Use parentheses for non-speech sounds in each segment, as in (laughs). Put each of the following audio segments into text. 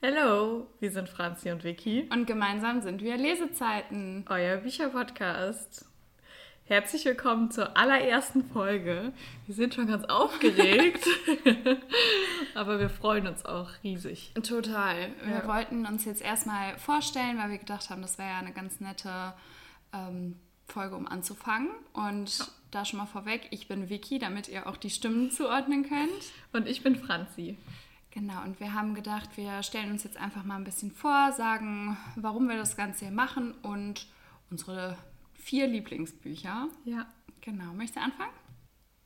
Hallo, wir sind Franzi und Vicky. Und gemeinsam sind wir Lesezeiten. Euer Bücherpodcast. Herzlich willkommen zur allerersten Folge. Wir sind schon ganz aufgeregt, (laughs) aber wir freuen uns auch riesig. Total. Wir ja. wollten uns jetzt erstmal vorstellen, weil wir gedacht haben, das wäre ja eine ganz nette ähm, Folge, um anzufangen. Und ja. da schon mal vorweg, ich bin Vicky, damit ihr auch die Stimmen zuordnen könnt. Und ich bin Franzi. Genau, und wir haben gedacht, wir stellen uns jetzt einfach mal ein bisschen vor, sagen, warum wir das Ganze hier machen und unsere vier Lieblingsbücher. Ja. Genau, möchtest du anfangen?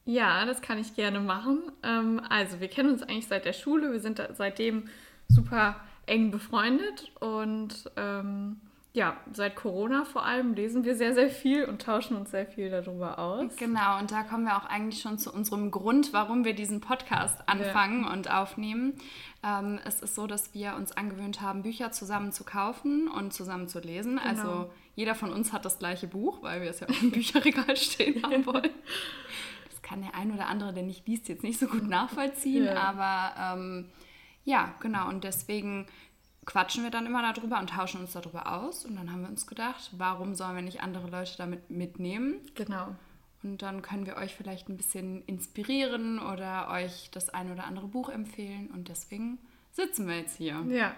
Ja, das kann ich gerne machen. Ähm, also, wir kennen uns eigentlich seit der Schule, wir sind seitdem super eng befreundet und ähm, ja, seit Corona vor allem lesen wir sehr, sehr viel und tauschen uns sehr viel darüber aus. Genau, und da kommen wir auch eigentlich schon zu unserem Grund, warum wir diesen Podcast anfangen ja. und aufnehmen. Ähm, es ist so, dass wir uns angewöhnt haben, Bücher zusammen zu kaufen und zusammen zu lesen. Genau. Also jeder von uns hat das gleiche Buch, weil wir es ja auch im (laughs) Bücherregal stehen haben wollen. Das kann der ein oder andere, der nicht liest, jetzt nicht so gut nachvollziehen, ja. aber ähm, ja, genau. Und deswegen quatschen wir dann immer darüber und tauschen uns darüber aus. Und dann haben wir uns gedacht, warum sollen wir nicht andere Leute damit mitnehmen? Genau. Und dann können wir euch vielleicht ein bisschen inspirieren oder euch das ein oder andere Buch empfehlen. Und deswegen sitzen wir jetzt hier. Ja,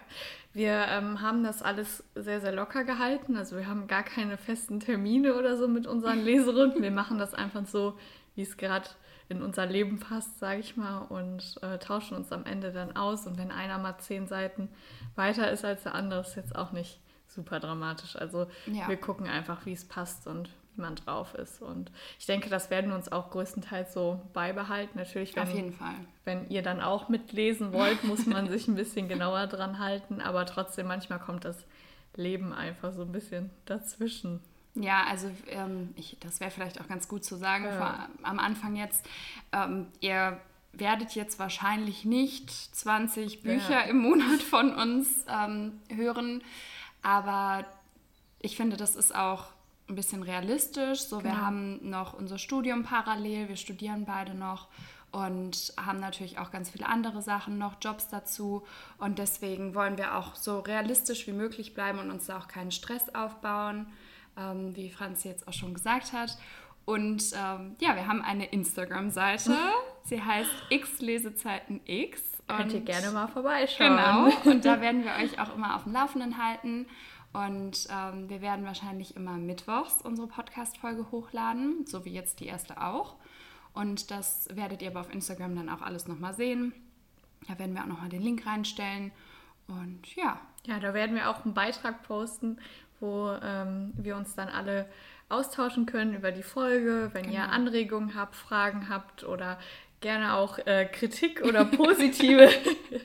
wir ähm, haben das alles sehr, sehr locker gehalten. Also wir haben gar keine festen Termine oder so mit unseren (laughs) Leserunden. Wir machen das einfach so, wie es gerade in unser Leben passt, sage ich mal, und äh, tauschen uns am Ende dann aus. Und wenn einer mal zehn Seiten weiter ist als der andere, ist jetzt auch nicht super dramatisch. Also ja. wir gucken einfach, wie es passt und wie man drauf ist. Und ich denke, das werden wir uns auch größtenteils so beibehalten. Natürlich, wenn, Auf jeden Fall. wenn ihr dann auch mitlesen wollt, muss man sich ein bisschen (laughs) genauer dran halten. Aber trotzdem, manchmal kommt das Leben einfach so ein bisschen dazwischen. Ja, also ähm, ich, das wäre vielleicht auch ganz gut zu sagen ja. vor, am Anfang jetzt. Ähm, ihr werdet jetzt wahrscheinlich nicht 20 Bücher ja. im Monat von uns ähm, hören, aber ich finde, das ist auch ein bisschen realistisch. So, genau. wir haben noch unser Studium parallel, wir studieren beide noch und haben natürlich auch ganz viele andere Sachen noch, Jobs dazu. Und deswegen wollen wir auch so realistisch wie möglich bleiben und uns da auch keinen Stress aufbauen, ähm, wie Franz jetzt auch schon gesagt hat. Und ähm, ja, wir haben eine Instagram-Seite. (laughs) Sie heißt X Lesezeiten X. Könnt ihr gerne mal vorbeischauen. Genau. Und da (laughs) werden wir euch auch immer auf dem Laufenden halten. Und ähm, wir werden wahrscheinlich immer mittwochs unsere Podcast-Folge hochladen, so wie jetzt die erste auch. Und das werdet ihr aber auf Instagram dann auch alles nochmal sehen. Da werden wir auch nochmal den Link reinstellen. Und ja. Ja, da werden wir auch einen Beitrag posten, wo ähm, wir uns dann alle austauschen können über die Folge. Wenn genau. ihr Anregungen habt, Fragen habt oder gerne auch äh, Kritik oder (laughs) positive,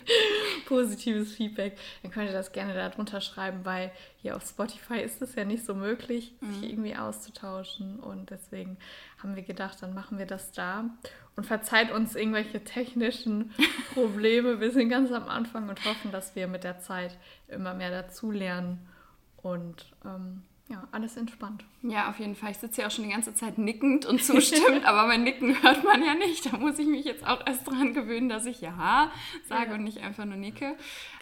(laughs) positives Feedback, dann könnt ihr das gerne darunter schreiben, weil hier auf Spotify ist es ja nicht so möglich, mhm. sich irgendwie auszutauschen. Und deswegen haben wir gedacht, dann machen wir das da. Und verzeiht uns irgendwelche technischen (laughs) Probleme. Wir sind ganz am Anfang und hoffen, dass wir mit der Zeit immer mehr dazulernen. Und ähm, ja, alles entspannt. Ja, auf jeden Fall. Ich sitze ja auch schon die ganze Zeit nickend und zustimmt, (laughs) aber mein Nicken hört man ja nicht. Da muss ich mich jetzt auch erst dran gewöhnen, dass ich Ja sage ja. und nicht einfach nur nicke.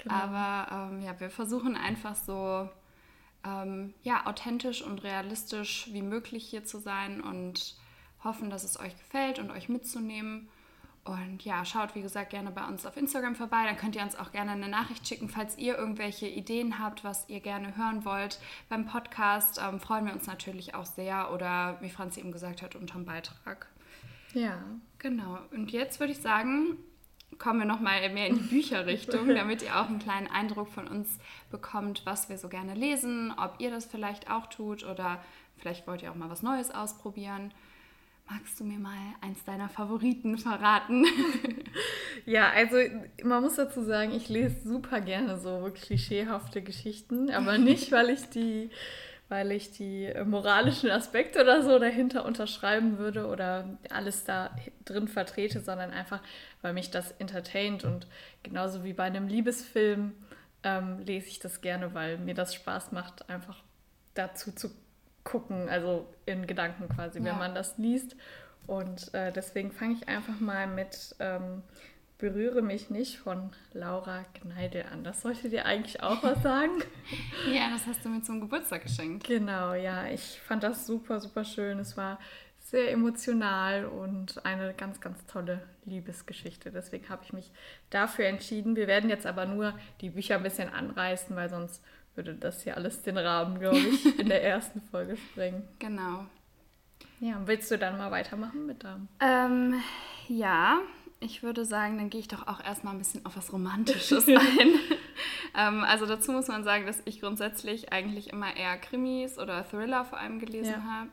Genau. Aber ähm, ja, wir versuchen einfach so ähm, ja, authentisch und realistisch wie möglich hier zu sein und hoffen, dass es euch gefällt und euch mitzunehmen. Und ja, schaut wie gesagt gerne bei uns auf Instagram vorbei. Dann könnt ihr uns auch gerne eine Nachricht schicken, falls ihr irgendwelche Ideen habt, was ihr gerne hören wollt. Beim Podcast ähm, freuen wir uns natürlich auch sehr oder wie Franzi eben gesagt hat, unterm Beitrag. Ja. Genau. Und jetzt würde ich sagen, kommen wir nochmal mehr in die Bücherrichtung, (laughs) damit ihr auch einen kleinen Eindruck von uns bekommt, was wir so gerne lesen, ob ihr das vielleicht auch tut oder vielleicht wollt ihr auch mal was Neues ausprobieren. Magst du mir mal eins deiner Favoriten verraten? (laughs) ja, also man muss dazu sagen, ich lese super gerne so klischeehafte Geschichten, aber (laughs) nicht, weil ich die, weil ich die moralischen Aspekte oder so dahinter unterschreiben würde oder alles da drin vertrete, sondern einfach, weil mich das entertaint und genauso wie bei einem Liebesfilm ähm, lese ich das gerne, weil mir das Spaß macht, einfach dazu zu gucken, also in Gedanken quasi, ja. wenn man das liest. Und äh, deswegen fange ich einfach mal mit ähm, Berühre mich nicht von Laura Gneidel an. Das sollte dir eigentlich auch was sagen. (laughs) ja, das hast du mir zum Geburtstag geschenkt. Genau, ja. Ich fand das super, super schön. Es war sehr emotional und eine ganz, ganz tolle Liebesgeschichte. Deswegen habe ich mich dafür entschieden. Wir werden jetzt aber nur die Bücher ein bisschen anreißen, weil sonst würde das hier alles den Rahmen, glaube ich, (laughs) in der ersten Folge sprengen. Genau. Ja, willst du dann mal weitermachen mit deinem? Ähm, ja, ich würde sagen, dann gehe ich doch auch erstmal ein bisschen auf was Romantisches (laughs) ein. ähm, also dazu muss man sagen, dass ich grundsätzlich eigentlich immer eher Krimis oder Thriller vor allem gelesen ja. habe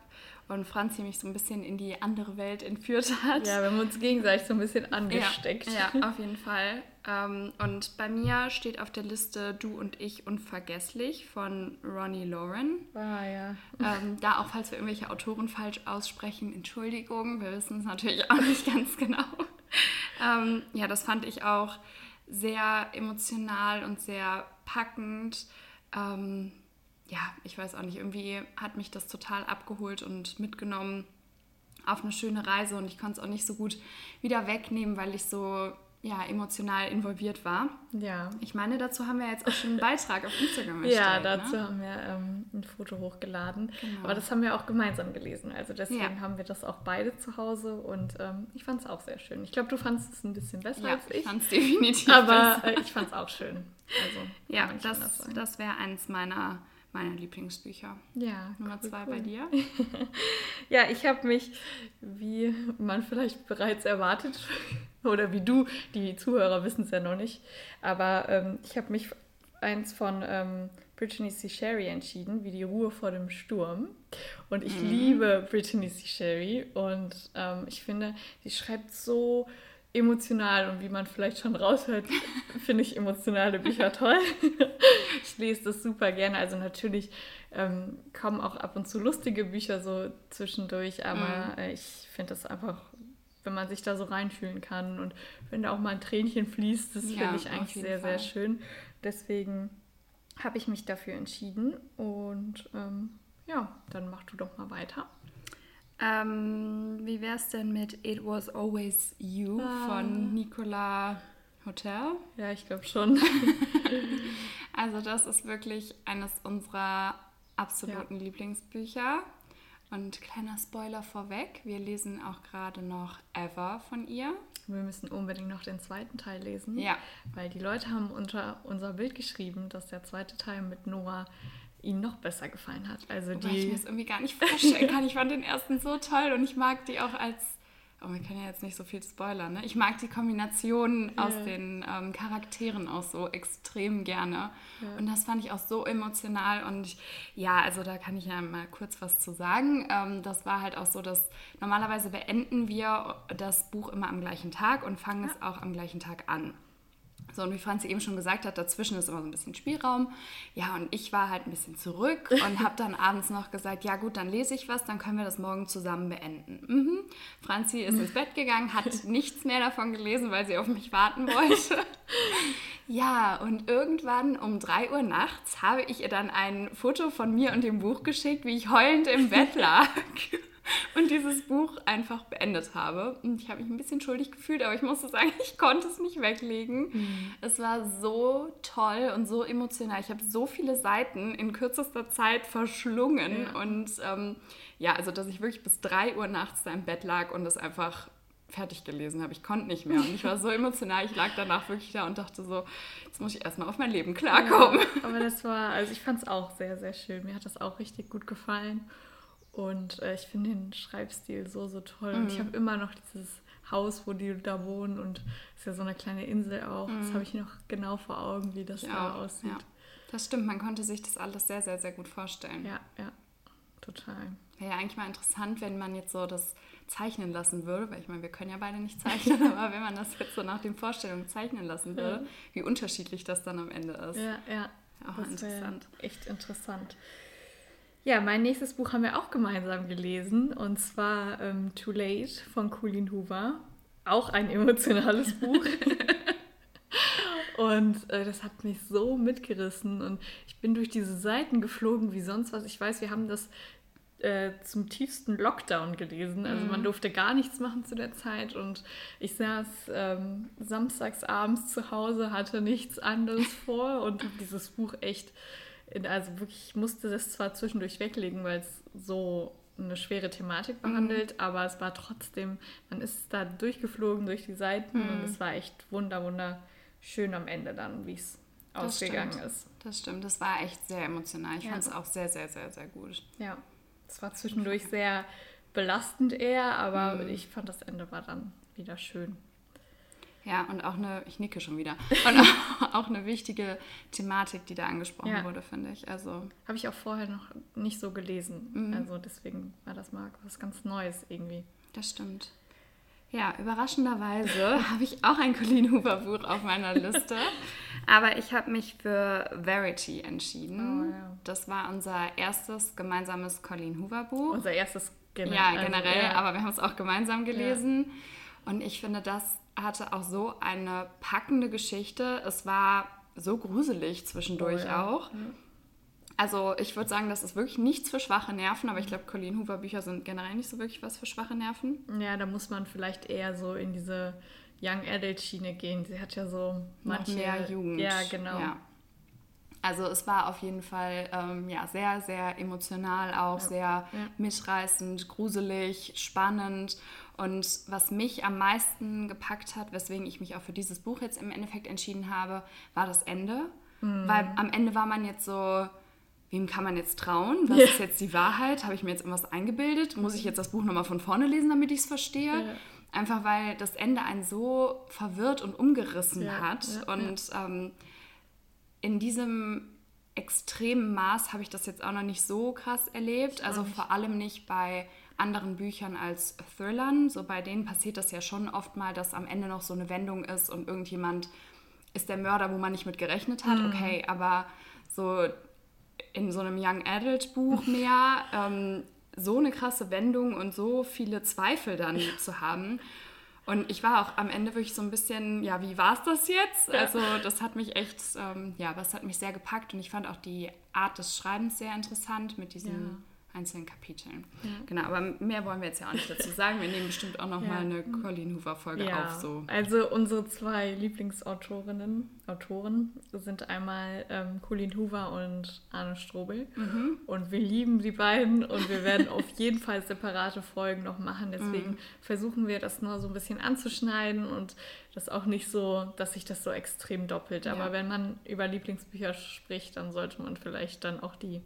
und Franzi mich so ein bisschen in die andere Welt entführt hat. Ja, wir haben uns gegenseitig so ein bisschen angesteckt. Ja, ja auf jeden Fall. Ähm, und bei mir steht auf der Liste Du und ich unvergesslich von Ronnie Lauren. Ah, ja. Ähm, da auch, falls wir irgendwelche Autoren falsch aussprechen, Entschuldigung, wir wissen es natürlich auch nicht ganz genau. ähm, ja, das fand ich auch sehr emotional und sehr packend. Ähm, ja, ich weiß auch nicht, irgendwie hat mich das total abgeholt und mitgenommen auf eine schöne Reise und ich konnte es auch nicht so gut wieder wegnehmen, weil ich so ja, emotional involviert war. Ja. Ich meine, dazu haben wir jetzt auch schon einen Beitrag auf Instagram erstellt. Ja, dazu ne? haben wir ähm, ein Foto hochgeladen. Genau. Aber das haben wir auch gemeinsam gelesen. Also deswegen ja. haben wir das auch beide zu Hause und ähm, ich fand es auch sehr schön. Ich glaube, du fandest es ein bisschen besser ja, als ich. ich fand es definitiv Aber äh, ich fand es auch schön. Also, ja, das, das wäre eins meiner meine Lieblingsbücher. Ja. Nummer cool, zwei cool. bei dir? (laughs) ja, ich habe mich, wie man vielleicht bereits erwartet, (laughs) oder wie du, die Zuhörer wissen es ja noch nicht, aber ähm, ich habe mich eins von ähm, Brittany C. Sherry entschieden, wie die Ruhe vor dem Sturm. Und ich mhm. liebe Brittany C. Sherry und ähm, ich finde, sie schreibt so emotional und wie man vielleicht schon raushört, (laughs) finde ich emotionale Bücher toll. Ich lese das super gerne. Also natürlich ähm, kommen auch ab und zu lustige Bücher so zwischendurch, aber mhm. ich finde das einfach, wenn man sich da so reinfühlen kann und wenn da auch mal ein Tränchen fließt, das ja, finde ich eigentlich sehr, Fall. sehr schön. Deswegen habe ich mich dafür entschieden und ähm, ja, dann mach du doch mal weiter. Ähm, wie wäre es denn mit It Was Always You ah. von Nicola Hotel? Ja, ich glaube schon. (laughs) also das ist wirklich eines unserer absoluten ja. Lieblingsbücher. Und kleiner Spoiler vorweg, wir lesen auch gerade noch Ever von ihr. Wir müssen unbedingt noch den zweiten Teil lesen. Ja. Weil die Leute haben unter unser Bild geschrieben, dass der zweite Teil mit Noah ihnen noch besser gefallen hat. Also die ich mir das irgendwie gar nicht vorstellen (laughs) kann. Ich fand den ersten so toll und ich mag die auch als Oh, wir können ja jetzt nicht so viel spoilern, ne? Ich mag die Kombination ja. aus den ähm, Charakteren auch so extrem gerne. Ja. Und das fand ich auch so emotional. Und ich, ja, also da kann ich ja mal kurz was zu sagen. Ähm, das war halt auch so, dass normalerweise beenden wir das Buch immer am gleichen Tag und fangen ja. es auch am gleichen Tag an. So, und wie Franzi eben schon gesagt hat, dazwischen ist immer so ein bisschen Spielraum. Ja, und ich war halt ein bisschen zurück (laughs) und habe dann abends noch gesagt, ja gut, dann lese ich was, dann können wir das morgen zusammen beenden. Mhm. Franzi ist ins Bett gegangen, hat (laughs) nichts mehr davon gelesen, weil sie auf mich warten wollte. (laughs) ja, und irgendwann um 3 Uhr nachts habe ich ihr dann ein Foto von mir und dem Buch geschickt, wie ich heulend im Bett lag und dieses Buch einfach beendet habe. Und ich habe mich ein bisschen schuldig gefühlt, aber ich musste sagen, (laughs) ich konnte es nicht weglegen. Mhm. Es war so toll und so emotional. Ich habe so viele Seiten in kürzester Zeit verschlungen. Ja. Und ähm, ja, also dass ich wirklich bis 3 Uhr nachts da im Bett lag und es einfach fertig gelesen habe. Ich konnte nicht mehr. Und ich war so (laughs) emotional. Ich lag danach wirklich da und dachte so, jetzt muss ich erstmal auf mein Leben klarkommen. Ja, aber das war, also ich fand es auch sehr, sehr schön. Mir hat das auch richtig gut gefallen. Und äh, ich finde den Schreibstil so, so toll. Mhm. Und ich mhm. habe immer noch dieses Haus, wo die da wohnen. Und es ist ja so eine kleine Insel auch. Mhm. Das habe ich noch genau vor Augen, wie das ich da auch. aussieht. Ja. Das stimmt, man konnte sich das alles sehr, sehr, sehr gut vorstellen. Ja, ja, total. Wäre ja eigentlich mal interessant, wenn man jetzt so das zeichnen lassen würde, weil ich meine, wir können ja beide nicht zeichnen, (laughs) aber wenn man das jetzt so nach den Vorstellungen zeichnen lassen würde, ja. wie unterschiedlich das dann am Ende ist. Ja, ja. Auch das interessant. Echt interessant. Ja, mein nächstes Buch haben wir auch gemeinsam gelesen und zwar ähm, Too Late von Colleen Hoover. Auch ein emotionales (laughs) Buch. und äh, das hat mich so mitgerissen und ich bin durch diese Seiten geflogen wie sonst was. Ich weiß, wir haben das äh, zum tiefsten Lockdown gelesen. Also mhm. man durfte gar nichts machen zu der Zeit und ich saß ähm, samstags abends zu Hause, hatte nichts anderes (laughs) vor und habe dieses Buch echt, also wirklich, ich musste das zwar zwischendurch weglegen, weil es so eine schwere Thematik mhm. behandelt, mhm. aber es war trotzdem, man ist da durchgeflogen durch die Seiten mhm. und es war echt wunder, wunderschön am Ende dann, wie es ausgegangen stimmt. ist. Das stimmt, das war echt sehr emotional. Ich ja. fand es auch sehr, sehr, sehr, sehr gut. Ja, es war zwischendurch sehr belastend eher, aber mhm. ich fand das Ende war dann wieder schön. Ja, und auch eine, ich nicke schon wieder, (laughs) und auch, auch eine wichtige Thematik, die da angesprochen ja. wurde, finde ich. Also Habe ich auch vorher noch nicht so gelesen. Mhm. Also deswegen war das mal was ganz Neues irgendwie. Das stimmt. Ja, überraschenderweise (laughs) habe ich auch ein Colleen Hoover Buch auf meiner Liste. Aber ich habe mich für Verity entschieden. Oh, ja. Das war unser erstes gemeinsames Colleen Hoover Buch. Unser erstes generell. Ja, generell, also, ja. aber wir haben es auch gemeinsam gelesen. Und ich finde, das hatte auch so eine packende Geschichte. Es war so gruselig zwischendurch oh, auch. Also ich würde sagen, das ist wirklich nichts für schwache Nerven, aber ich glaube, Colleen Hoover Bücher sind generell nicht so wirklich was für schwache Nerven. Ja, da muss man vielleicht eher so in diese Young Adult Schiene gehen. Sie hat ja so manche, Noch mehr Jugend. Ja, genau. Ja. Also es war auf jeden Fall ähm, ja, sehr, sehr emotional, auch ja. sehr ja. mitreißend, gruselig, spannend. Und was mich am meisten gepackt hat, weswegen ich mich auch für dieses Buch jetzt im Endeffekt entschieden habe, war das Ende. Mhm. Weil am Ende war man jetzt so, wem kann man jetzt trauen? Was ja. ist jetzt die Wahrheit? Habe ich mir jetzt irgendwas eingebildet? Muss ich jetzt das Buch nochmal von vorne lesen, damit ich es verstehe? Einfach weil das Ende einen so verwirrt und umgerissen hat. Und ähm, in diesem extremen Maß habe ich das jetzt auch noch nicht so krass erlebt. Also vor allem nicht bei anderen Büchern als Thrillern. So bei denen passiert das ja schon oft mal, dass am Ende noch so eine Wendung ist und irgendjemand ist der Mörder, wo man nicht mit gerechnet hat. Mhm. Okay, aber so in so einem Young Adult Buch mehr ähm, so eine krasse Wendung und so viele Zweifel dann zu haben. Und ich war auch am Ende wirklich so ein bisschen, ja, wie war es das jetzt? Ja. Also das hat mich echt, ähm, ja, das hat mich sehr gepackt und ich fand auch die Art des Schreibens sehr interessant mit diesen ja einzelnen Kapiteln. Ja. Genau, aber mehr wollen wir jetzt ja auch nicht dazu sagen. Wir nehmen bestimmt auch (laughs) noch ja. mal eine Colleen Hoover Folge ja. auf. So. Also unsere zwei Lieblingsautorinnen, Autoren sind einmal ähm, Colleen Hoover und Arne Strobel. Mhm. Und wir lieben die beiden und wir werden auf (laughs) jeden Fall separate Folgen noch machen. Deswegen mhm. versuchen wir das nur so ein bisschen anzuschneiden und das auch nicht so, dass sich das so extrem doppelt. Aber wenn man über Lieblingsbücher spricht, dann sollte man vielleicht dann auch die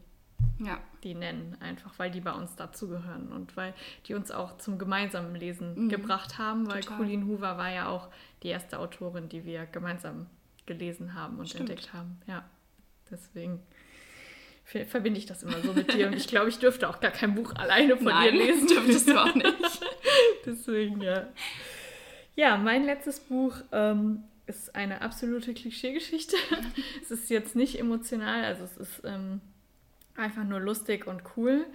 ja. die nennen, einfach weil die bei uns dazugehören und weil die uns auch zum gemeinsamen Lesen mhm. gebracht haben, weil Total. Colleen Hoover war ja auch die erste Autorin, die wir gemeinsam gelesen haben und Stimmt. entdeckt haben. Ja, deswegen verbinde ich das immer so mit dir und ich glaube, ich dürfte auch gar kein Buch alleine von Nein, dir lesen. (laughs) dürftest du auch nicht. (laughs) deswegen, ja. Ja, mein letztes Buch ähm, ist eine absolute Klischeegeschichte. (laughs) es ist jetzt nicht emotional, also es ist... Ähm, einfach nur lustig und cool.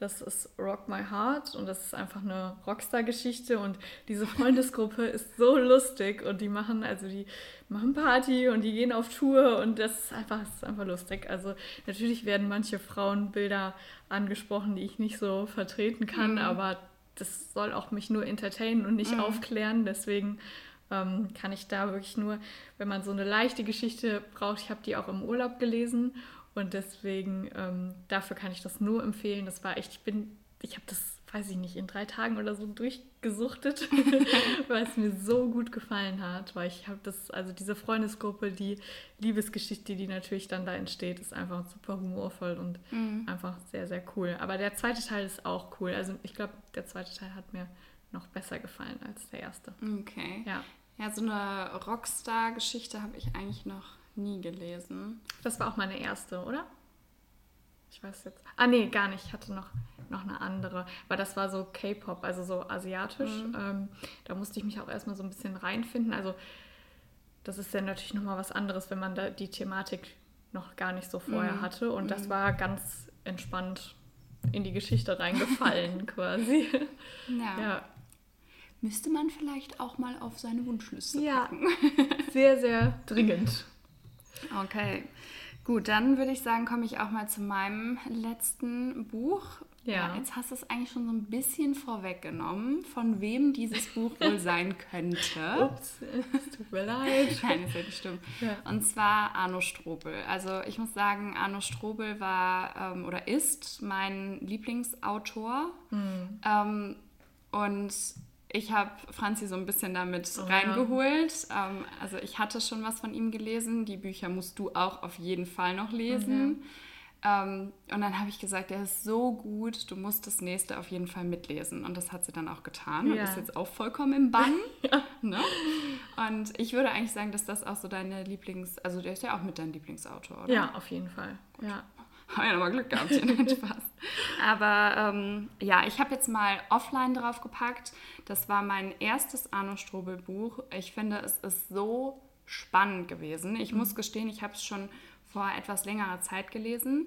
Das ist Rock My Heart und das ist einfach eine Rockstar-Geschichte und diese Freundesgruppe ist so lustig und die machen, also die machen Party und die gehen auf Tour und das ist einfach, das ist einfach lustig. Also natürlich werden manche Frauenbilder angesprochen, die ich nicht so vertreten kann, mhm. aber das soll auch mich nur entertainen und nicht mhm. aufklären, deswegen ähm, kann ich da wirklich nur, wenn man so eine leichte Geschichte braucht, ich habe die auch im Urlaub gelesen und deswegen, ähm, dafür kann ich das nur empfehlen. Das war echt, ich bin, ich habe das, weiß ich nicht, in drei Tagen oder so durchgesuchtet, (laughs) weil es mir so gut gefallen hat. Weil ich habe das, also diese Freundesgruppe, die Liebesgeschichte, die natürlich dann da entsteht, ist einfach super humorvoll und mhm. einfach sehr, sehr cool. Aber der zweite Teil ist auch cool. Also ich glaube, der zweite Teil hat mir noch besser gefallen als der erste. Okay. Ja. Ja, so eine Rockstar-Geschichte habe ich eigentlich noch nie gelesen. Das war auch meine erste, oder? Ich weiß jetzt. Ah, nee, gar nicht. Ich hatte noch, noch eine andere. Weil das war so K-Pop, also so asiatisch. Mhm. Ähm, da musste ich mich auch erstmal so ein bisschen reinfinden. Also, das ist ja natürlich nochmal was anderes, wenn man da die Thematik noch gar nicht so vorher mhm. hatte. Und das mhm. war ganz entspannt in die Geschichte reingefallen (laughs) quasi. Ja. ja. Müsste man vielleicht auch mal auf seine Wunschliste ja. packen. (laughs) sehr, sehr dringend. Okay. Gut, dann würde ich sagen, komme ich auch mal zu meinem letzten Buch. Ja. Jetzt hast du es eigentlich schon so ein bisschen vorweggenommen, von wem dieses Buch wohl (laughs) sein könnte. Ups, es tut mir leid. (laughs) Nein, ist ja nicht stimmt. Ja. Und zwar Arno Strobel. Also ich muss sagen, Arno Strobel war ähm, oder ist mein Lieblingsautor. Mhm. Ähm, und ich habe Franzi so ein bisschen damit oh, reingeholt. Ja. Ähm, also ich hatte schon was von ihm gelesen. Die Bücher musst du auch auf jeden Fall noch lesen. Mhm. Ähm, und dann habe ich gesagt, der ist so gut, du musst das nächste auf jeden Fall mitlesen. Und das hat sie dann auch getan ja. und ist jetzt auch vollkommen im Bann. (laughs) ja. ne? Und ich würde eigentlich sagen, dass das auch so deine Lieblings-, also der ist ja auch mit deinem Lieblingsautor, oder? Ja, auf jeden Fall. Gut. Ja. Haben ja nochmal Glück gehabt hier, nein, Spaß. Aber ähm, ja, ich habe jetzt mal offline drauf gepackt. Das war mein erstes Arno Strobel Buch. Ich finde, es ist so spannend gewesen. Ich mhm. muss gestehen, ich habe es schon vor etwas längerer Zeit gelesen.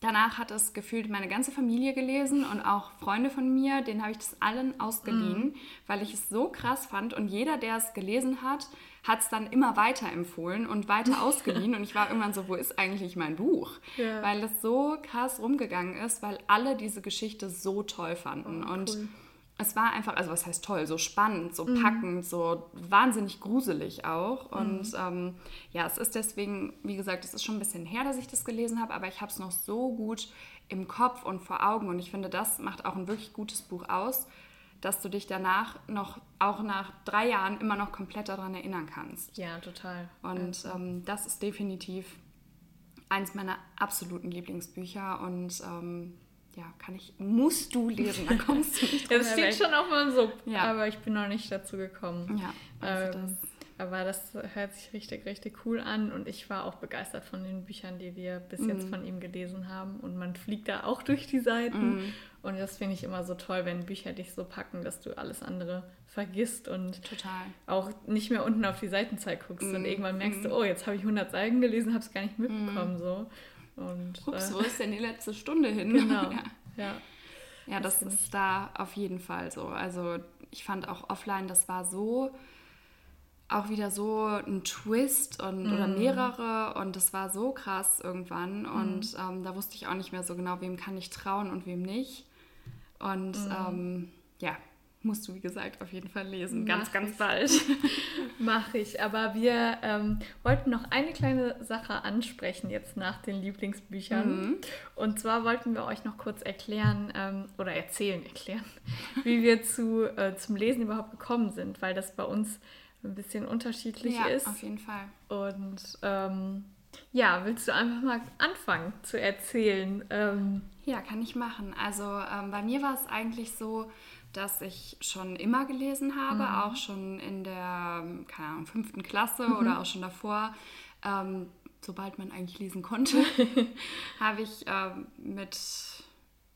Danach hat es gefühlt meine ganze Familie gelesen und auch Freunde von mir, denen habe ich das allen ausgeliehen, mm. weil ich es so krass fand. Und jeder, der es gelesen hat, hat es dann immer weiter empfohlen und weiter (laughs) ausgeliehen. und ich war irgendwann so, wo ist eigentlich mein Buch? Ja. Weil es so krass rumgegangen ist, weil alle diese Geschichte so toll fanden. Oh, und es war einfach, also was heißt toll, so spannend, so mhm. packend, so wahnsinnig gruselig auch. Und mhm. ähm, ja, es ist deswegen, wie gesagt, es ist schon ein bisschen her, dass ich das gelesen habe, aber ich habe es noch so gut im Kopf und vor Augen. Und ich finde, das macht auch ein wirklich gutes Buch aus, dass du dich danach noch, auch nach drei Jahren, immer noch komplett daran erinnern kannst. Ja, total. Und ähm, das ist definitiv eins meiner absoluten Lieblingsbücher und ähm, ja, kann ich, musst du lesen, da kommst du nicht (laughs) Das steht schon auf meinem Sub, ja. aber ich bin noch nicht dazu gekommen. Ja, also ähm, das. Aber das hört sich richtig, richtig cool an und ich war auch begeistert von den Büchern, die wir bis mm. jetzt mhm. von ihm gelesen haben. Und man fliegt da auch durch die Seiten. Mm. Und das finde ich immer so toll, wenn Bücher dich so packen, dass du alles andere vergisst und Total. auch nicht mehr unten auf die Seitenzahl guckst. Mm. Und mhm. irgendwann merkst du, mhm. oh, jetzt habe ich 100 Seiten gelesen, habe es gar nicht mitbekommen. So. Und, Ups, äh, wo ist denn die letzte Stunde hin? (laughs) Genau. ja. ja. Ja, das, das ist da auf jeden Fall so. Also ich fand auch offline, das war so auch wieder so ein Twist und, mm. oder mhm. mehrere und das war so krass irgendwann mm. und ähm, da wusste ich auch nicht mehr so genau, wem kann ich trauen und wem nicht. Und mm. ähm, ja, musst du, wie gesagt, auf jeden Fall lesen. Ganz, Mach ganz ich. bald. (laughs) Mache ich. Aber wir ähm, wollten noch eine kleine Sache ansprechen jetzt nach den Lieblingsbüchern. Mhm. Und zwar wollten wir euch noch kurz erklären ähm, oder erzählen, erklären, (laughs) wie wir zu, äh, zum Lesen überhaupt gekommen sind, weil das bei uns ein bisschen unterschiedlich ja, ist. auf jeden Fall. Und ähm, ja, willst du einfach mal anfangen zu erzählen? Ähm, ja, kann ich machen. Also ähm, bei mir war es eigentlich so, dass ich schon immer gelesen habe, mhm. auch schon in der, keine Ahnung, fünften Klasse mhm. oder auch schon davor. Ähm, sobald man eigentlich lesen konnte, (laughs) habe ich ähm, mit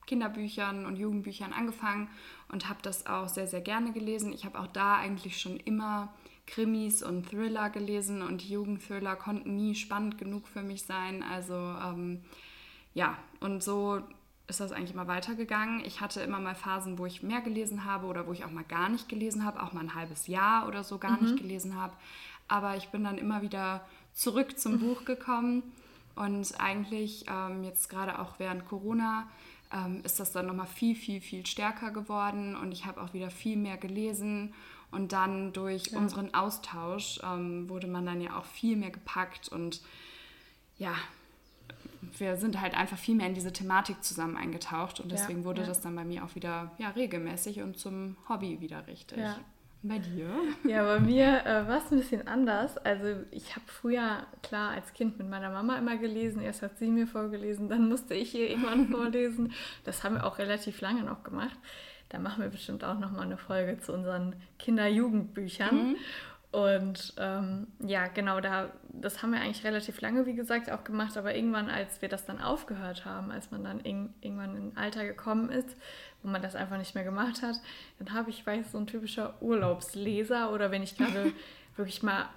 Kinderbüchern und Jugendbüchern angefangen und habe das auch sehr, sehr gerne gelesen. Ich habe auch da eigentlich schon immer Krimis und Thriller gelesen und Jugendthriller konnten nie spannend genug für mich sein. Also ähm, ja, und so ist das eigentlich immer weitergegangen. Ich hatte immer mal Phasen, wo ich mehr gelesen habe oder wo ich auch mal gar nicht gelesen habe, auch mal ein halbes Jahr oder so gar mhm. nicht gelesen habe. Aber ich bin dann immer wieder zurück zum Buch gekommen und eigentlich ähm, jetzt gerade auch während Corona ähm, ist das dann nochmal viel, viel, viel stärker geworden und ich habe auch wieder viel mehr gelesen und dann durch ja. unseren Austausch ähm, wurde man dann ja auch viel mehr gepackt und ja, wir sind halt einfach viel mehr in diese Thematik zusammen eingetaucht und deswegen ja, wurde ja. das dann bei mir auch wieder ja, regelmäßig und zum Hobby wieder richtig. Ja. Bei dir? (laughs) Ja, bei mir äh, war es ein bisschen anders. Also ich habe früher, klar, als Kind mit meiner Mama immer gelesen. Erst hat sie mir vorgelesen, dann musste ich ihr irgendwann (laughs) vorlesen. Das haben wir auch relativ lange noch gemacht. Da machen wir bestimmt auch noch mal eine Folge zu unseren Kinder-Jugendbüchern. Mhm. Und ähm, ja, genau, da, das haben wir eigentlich relativ lange, wie gesagt, auch gemacht. Aber irgendwann, als wir das dann aufgehört haben, als man dann in, irgendwann in ein Alter gekommen ist, wo man das einfach nicht mehr gemacht hat, dann habe ich, ich so ein typischer Urlaubsleser oder wenn ich gerade (laughs) wirklich mal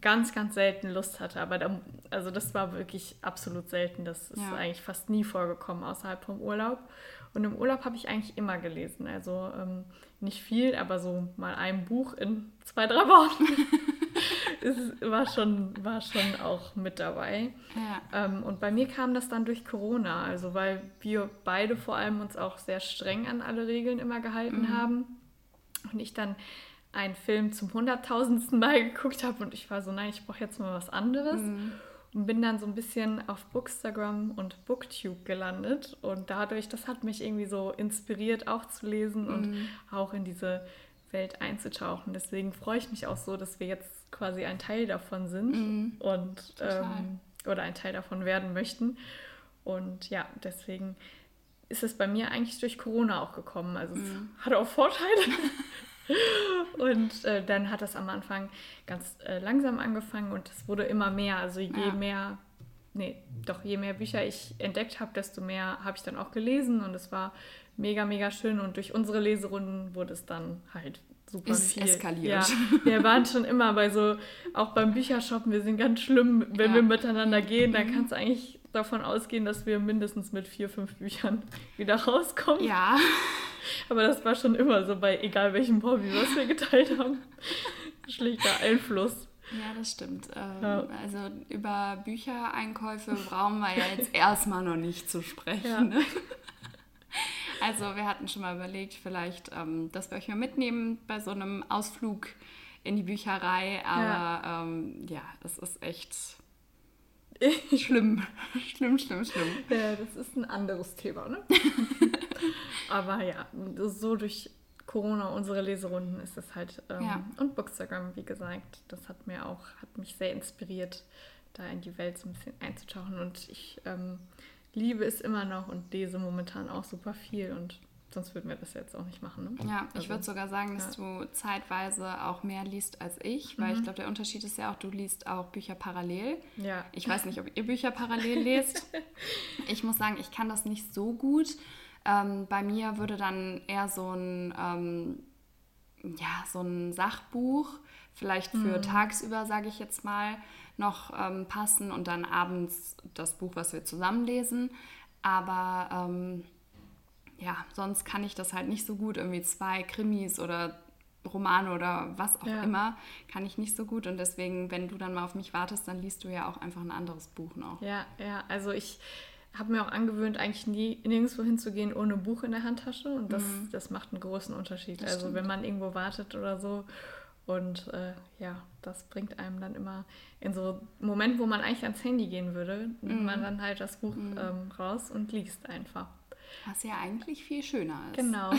ganz, ganz selten Lust hatte. Aber da, also das war wirklich absolut selten. Das ist ja. eigentlich fast nie vorgekommen außerhalb vom Urlaub. Und im Urlaub habe ich eigentlich immer gelesen. Also ähm, nicht viel, aber so mal ein Buch in zwei, drei Wochen (laughs) es war schon, war schon auch mit dabei. Ja. Ähm, und bei mir kam das dann durch Corona, also weil wir beide vor allem uns auch sehr streng an alle Regeln immer gehalten mhm. haben. Und ich dann einen Film zum hunderttausendsten Mal geguckt habe und ich war so, nein, ich brauche jetzt mal was anderes. Mhm. Und bin dann so ein bisschen auf Bookstagram und Booktube gelandet. Und dadurch, das hat mich irgendwie so inspiriert, auch zu lesen mhm. und auch in diese Welt einzutauchen. Deswegen freue ich mich auch so, dass wir jetzt quasi ein Teil davon sind mhm. und ähm, oder ein Teil davon werden möchten. Und ja, deswegen ist es bei mir eigentlich durch Corona auch gekommen. Also es mhm. hat auch Vorteile. (laughs) und äh, dann hat es am Anfang ganz äh, langsam angefangen und es wurde immer mehr. Also je ja. mehr, nee, doch je mehr Bücher ich entdeckt habe, desto mehr habe ich dann auch gelesen und es war mega, mega schön. Und durch unsere Leserunden wurde es dann halt super ist viel. eskaliert. Ja, wir waren schon immer bei so, auch beim Büchershoppen, wir sind ganz schlimm, wenn ja. wir miteinander gehen, dann mhm. kannst du eigentlich davon ausgehen, dass wir mindestens mit vier, fünf Büchern wieder rauskommen. Ja. Aber das war schon immer so bei egal welchem Hobby, was wir geteilt haben. Schlichter Einfluss. Ja, das stimmt. Ähm, ja. Also über Büchereinkäufe brauchen wir ja jetzt erstmal noch nicht zu sprechen. Ja. Ne? (laughs) Also wir hatten schon mal überlegt, vielleicht, ähm, dass wir euch mal mitnehmen bei so einem Ausflug in die Bücherei. Aber ja, ähm, ja das ist echt (laughs) schlimm. schlimm, schlimm, schlimm. Ja, das ist ein anderes Thema, ne? (laughs) aber ja, so durch Corona, unsere Leserunden ist es halt. Ähm, ja. Und Bookstagram, wie gesagt, das hat mir auch, hat mich sehr inspiriert, da in die Welt so ein bisschen einzutauchen. Und ich ähm, liebe es immer noch und lese momentan auch super viel und sonst würden wir das jetzt auch nicht machen. Ne? Ja, also, ich würde sogar sagen, dass ja. du zeitweise auch mehr liest als ich, weil mhm. ich glaube, der Unterschied ist ja auch, du liest auch Bücher parallel. Ja. Ich weiß nicht, ob ihr Bücher parallel lest. (laughs) ich muss sagen, ich kann das nicht so gut. Ähm, bei mir würde dann eher so ein, ähm, ja, so ein Sachbuch, vielleicht für mhm. tagsüber, sage ich jetzt mal, noch ähm, passen und dann abends das Buch, was wir zusammen lesen. Aber ähm, ja, sonst kann ich das halt nicht so gut. Irgendwie zwei Krimis oder Romane oder was auch ja. immer, kann ich nicht so gut. Und deswegen, wenn du dann mal auf mich wartest, dann liest du ja auch einfach ein anderes Buch noch. Ja, ja, also ich habe mir auch angewöhnt, eigentlich nie, nirgendwo hinzugehen ohne Buch in der Handtasche. Und das, mhm. das macht einen großen Unterschied. Das also stimmt. wenn man irgendwo wartet oder so und äh, ja, das bringt einem dann immer in so Momenten, wo man eigentlich ans Handy gehen würde, nimmt man mhm. dann halt das Buch mm. ähm, raus und liest einfach. Was ja eigentlich viel schöner ist. Genau.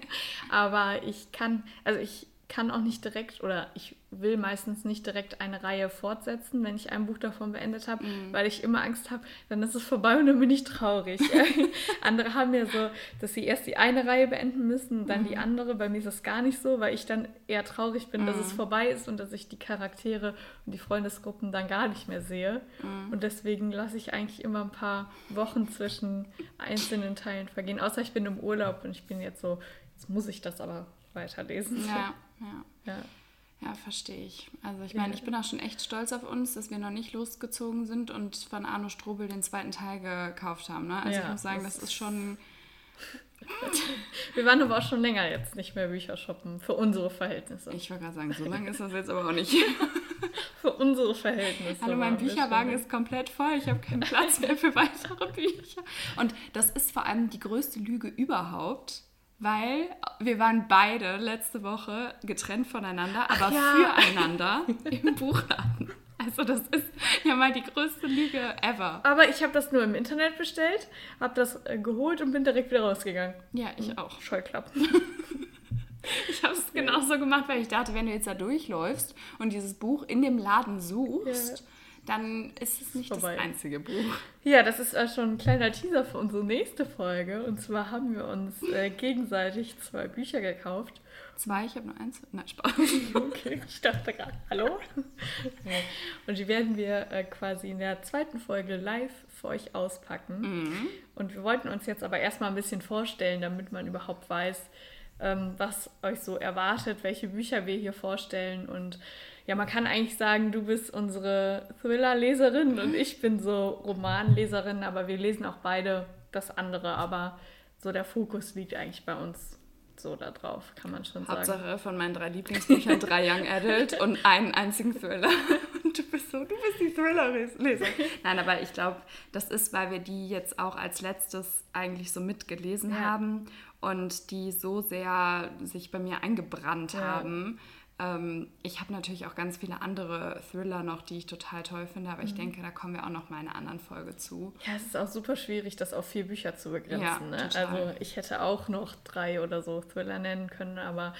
(laughs) Aber ich kann, also ich kann auch nicht direkt oder ich will meistens nicht direkt eine Reihe fortsetzen, wenn ich ein Buch davon beendet habe, mm. weil ich immer Angst habe, dann ist es vorbei und dann bin ich traurig. (laughs) (laughs) andere haben ja so, dass sie erst die eine Reihe beenden müssen, dann mm. die mhm. andere. Bei mir ist das gar nicht so, weil ich dann eher traurig bin, mm. dass es mhm. vorbei ist und dass ich die Charaktere und die Freundesgruppen dann gar nicht mehr sehe. Mhm. Und deswegen lasse ich eigentlich immer ein paar Wochen zwischen einzelnen Teilen vergehen, außer ich bin im Urlaub und ich bin jetzt so, jetzt muss ich das aber weiterlesen. Ja, ja. ja. Ja, verstehe ich. Also ich meine, ich bin auch schon echt stolz auf uns, dass wir noch nicht losgezogen sind und von Arno Strobel den zweiten Teil gekauft haben. Ne? Also ja, ich muss sagen, das, das ist schon... (laughs) wir waren aber auch schon länger jetzt nicht mehr Bücher shoppen, für unsere Verhältnisse. Ich wollte gerade sagen, so lange ist das jetzt aber auch nicht. (laughs) für unsere Verhältnisse. Hallo, mein Bücherwagen ist komplett voll. Ich habe keinen (laughs) Platz mehr für weitere Bücher. Und das ist vor allem die größte Lüge überhaupt weil wir waren beide letzte Woche getrennt voneinander, aber ja. füreinander im Buchladen. Also das ist ja mal die größte Lüge ever. Aber ich habe das nur im Internet bestellt, habe das äh, geholt und bin direkt wieder rausgegangen. Ja, ich hm. auch. Scheuklappen. (laughs) (laughs) ich habe es genauso gemacht, weil ich dachte, wenn du jetzt da durchläufst und dieses Buch in dem Laden suchst, ja dann ist es nicht Vorbei. das einzige Buch. Ja, das ist auch schon ein kleiner Teaser für unsere nächste Folge. Und zwar haben wir uns äh, (laughs) gegenseitig zwei Bücher gekauft. Zwei, ich habe nur eins. Nein, Spaß. (laughs) okay, ich dachte gerade, hallo? Und die werden wir äh, quasi in der zweiten Folge live für euch auspacken. Mhm. Und wir wollten uns jetzt aber erstmal ein bisschen vorstellen, damit man überhaupt weiß, ähm, was euch so erwartet, welche Bücher wir hier vorstellen und ja, man kann eigentlich sagen, du bist unsere Thriller-Leserin und ich bin so Romanleserin, aber wir lesen auch beide das andere. Aber so der Fokus liegt eigentlich bei uns so da drauf, kann man schon Hauptsache sagen. Hauptsache von meinen drei Lieblingsbüchern drei Young Adult und einen einzigen Thriller. Und (laughs) du bist so, du bist die Thriller-Leser. Nein, aber ich glaube, das ist, weil wir die jetzt auch als letztes eigentlich so mitgelesen ja. haben und die so sehr sich bei mir eingebrannt ja. haben ähm, ich habe natürlich auch ganz viele andere Thriller noch, die ich total toll finde, aber mhm. ich denke, da kommen wir auch noch mal in einer anderen Folge zu. Ja, es ist auch super schwierig, das auf vier Bücher zu begrenzen. Ja, ne? Also ich hätte auch noch drei oder so Thriller nennen können, aber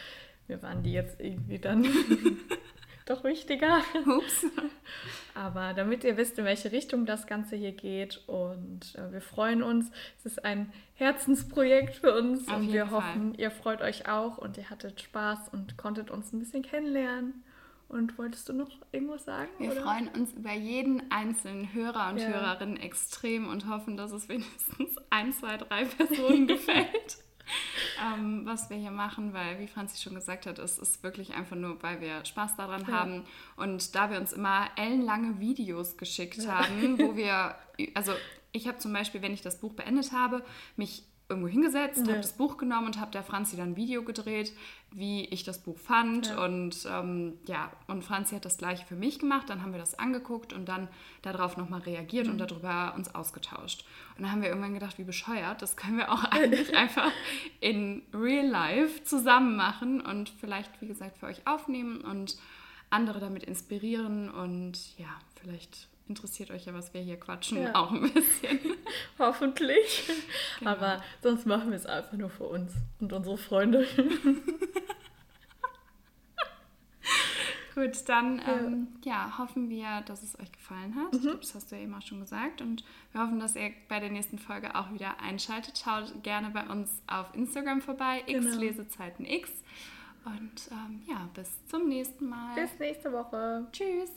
mir waren die jetzt irgendwie dann (laughs) doch wichtiger. Ups. (laughs) Aber damit ihr wisst, in welche Richtung das Ganze hier geht und äh, wir freuen uns. Es ist ein Herzensprojekt für uns Auf und wir Fall. hoffen, ihr freut euch auch und ihr hattet Spaß und konntet uns ein bisschen kennenlernen. Und wolltest du noch irgendwas sagen? Wir oder? freuen uns über jeden einzelnen Hörer und ja. Hörerin extrem und hoffen, dass es wenigstens ein, zwei, drei Personen (laughs) gefällt (laughs) ähm, was wir hier machen, weil, wie Franzi schon gesagt hat, es ist wirklich einfach nur, weil wir Spaß daran ja. haben. Und da wir uns immer ellenlange Videos geschickt ja. haben, wo (laughs) wir, also ich habe zum Beispiel, wenn ich das Buch beendet habe, mich irgendwo hingesetzt, ja. habe das Buch genommen und habe der Franzi dann ein Video gedreht, wie ich das Buch fand. Ja. Und ähm, ja, und Franzi hat das gleiche für mich gemacht. Dann haben wir das angeguckt und dann darauf nochmal reagiert mhm. und darüber uns ausgetauscht. Und dann haben wir irgendwann gedacht, wie bescheuert, das können wir auch (laughs) eigentlich einfach in Real Life zusammen machen und vielleicht, wie gesagt, für euch aufnehmen und andere damit inspirieren und ja, vielleicht interessiert euch ja, was wir hier quatschen, ja. auch ein bisschen. (laughs) Hoffentlich. Genau. Aber sonst machen wir es einfach nur für uns und unsere Freunde. (laughs) Gut, dann ja. Ähm, ja. hoffen wir, dass es euch gefallen hat. Mhm. Das hast du ja eben auch schon gesagt. Und wir hoffen, dass ihr bei der nächsten Folge auch wieder einschaltet. Schaut gerne bei uns auf Instagram vorbei, genau. x Lesezeiten x. Und ähm, ja, bis zum nächsten Mal. Bis nächste Woche. Tschüss.